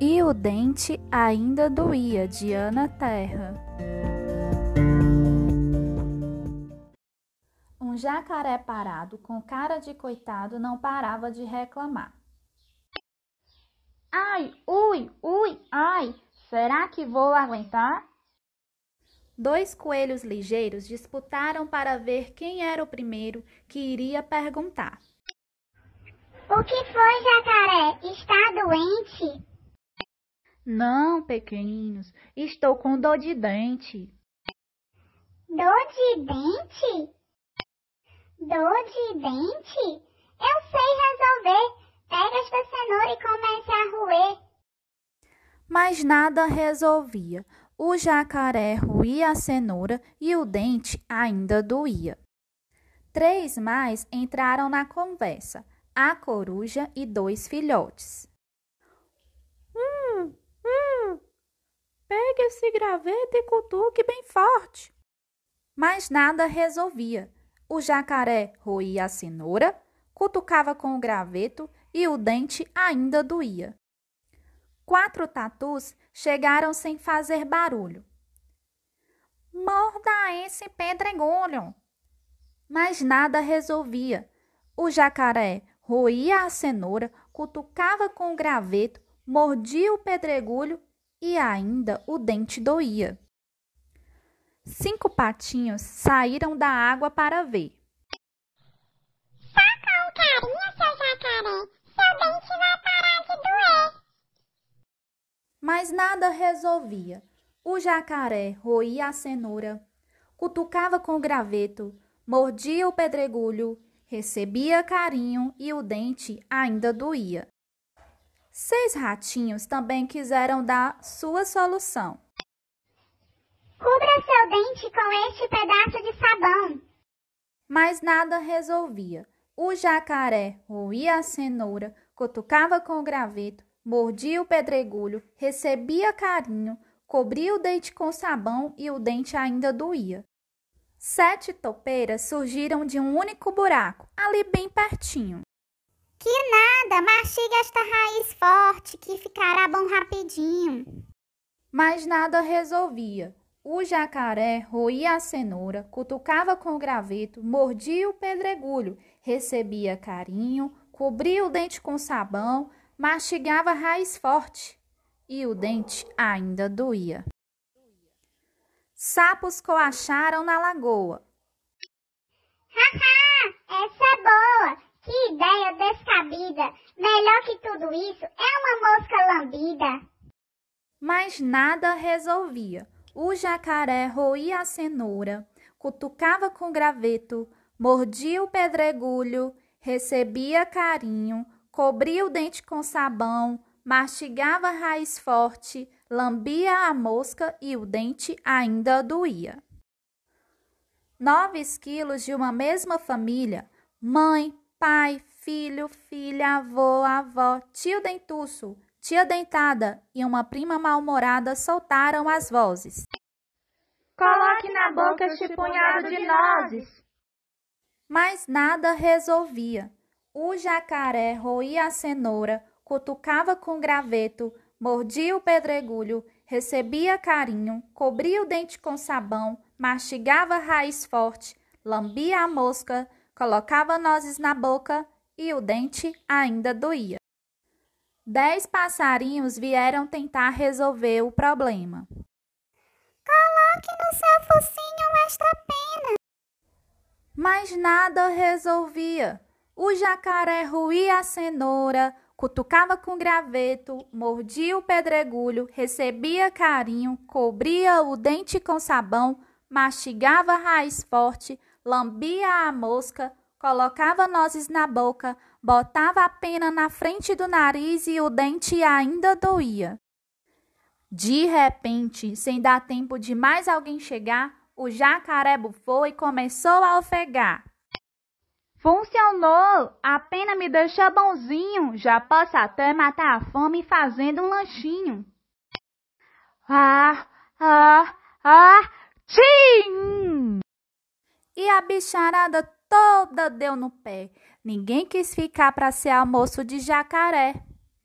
E o dente ainda doía de Ana Terra. Um jacaré parado, com cara de coitado, não parava de reclamar. Ai, ui, ui, ai, será que vou aguentar? Dois coelhos ligeiros disputaram para ver quem era o primeiro que iria perguntar. O que foi, jacaré? Está doente? Não, pequeninos, estou com dor de dente. Dor de dente? Dor de dente? Eu sei resolver. Pega esta cenoura e comece a roer. Mas nada resolvia. O jacaré roía a cenoura e o dente ainda doía. Três mais entraram na conversa: a coruja e dois filhotes. Esse graveto e cutuque bem forte. Mas nada resolvia. O jacaré roía a cenoura, cutucava com o graveto e o dente ainda doía. Quatro tatus chegaram sem fazer barulho. Morda esse pedregulho! Mas nada resolvia. O jacaré roía a cenoura, cutucava com o graveto, mordia o pedregulho e ainda o dente doía. Cinco patinhos saíram da água para ver. Só com carinho, seu jacaré, seu dente vai parar de doer. Mas nada resolvia. O jacaré roía a cenoura, cutucava com o graveto, mordia o pedregulho, recebia carinho e o dente ainda doía. Seis ratinhos também quiseram dar sua solução. Cubra seu dente com este pedaço de sabão. Mas nada resolvia. O jacaré roía a cenoura, cutucava com o graveto, mordia o pedregulho, recebia carinho, cobria o dente com sabão e o dente ainda doía. Sete topeiras surgiram de um único buraco, ali bem pertinho. Que nada, mastiga esta raiz forte que ficará bom rapidinho. Mas nada resolvia. O jacaré roía a cenoura, cutucava com o graveto, mordia o pedregulho, recebia carinho, cobria o dente com sabão, mastigava a raiz forte e o dente ainda doía. Sapos coacharam na lagoa. Haha, essa é boa. Melhor que tudo isso é uma mosca lambida. Mas nada resolvia. O jacaré roía a cenoura, cutucava com graveto, mordia o pedregulho, recebia carinho, cobria o dente com sabão, mastigava a raiz forte, lambia a mosca e o dente ainda doía. Nove esquilos de uma mesma família, mãe, pai, filho, filha, avô, avó, tio dentuço, tia dentada e uma prima mal-humorada soltaram as vozes. Coloque na boca este punhado de nozes. Mas nada resolvia. O jacaré roía a cenoura, cutucava com graveto, mordia o pedregulho, recebia carinho, cobria o dente com sabão, mastigava raiz forte, lambia a mosca, colocava nozes na boca e o dente ainda doía. Dez passarinhos vieram tentar resolver o problema. Coloque no seu focinho esta pena. Mas nada resolvia. O jacaré roía a cenoura, cutucava com graveto, mordia o pedregulho, recebia carinho, cobria o dente com sabão, mastigava a raiz forte, lambia a mosca, colocava nozes na boca, botava a pena na frente do nariz e o dente ainda doía. De repente, sem dar tempo de mais alguém chegar, o jacaré bufou e começou a ofegar. Funcionou! A pena me deixa bonzinho. Já posso até matar a fome fazendo um lanchinho. Ah, ah, ah, tchim! E a bicharada toda deu no pé. Ninguém quis ficar para ser almoço de jacaré.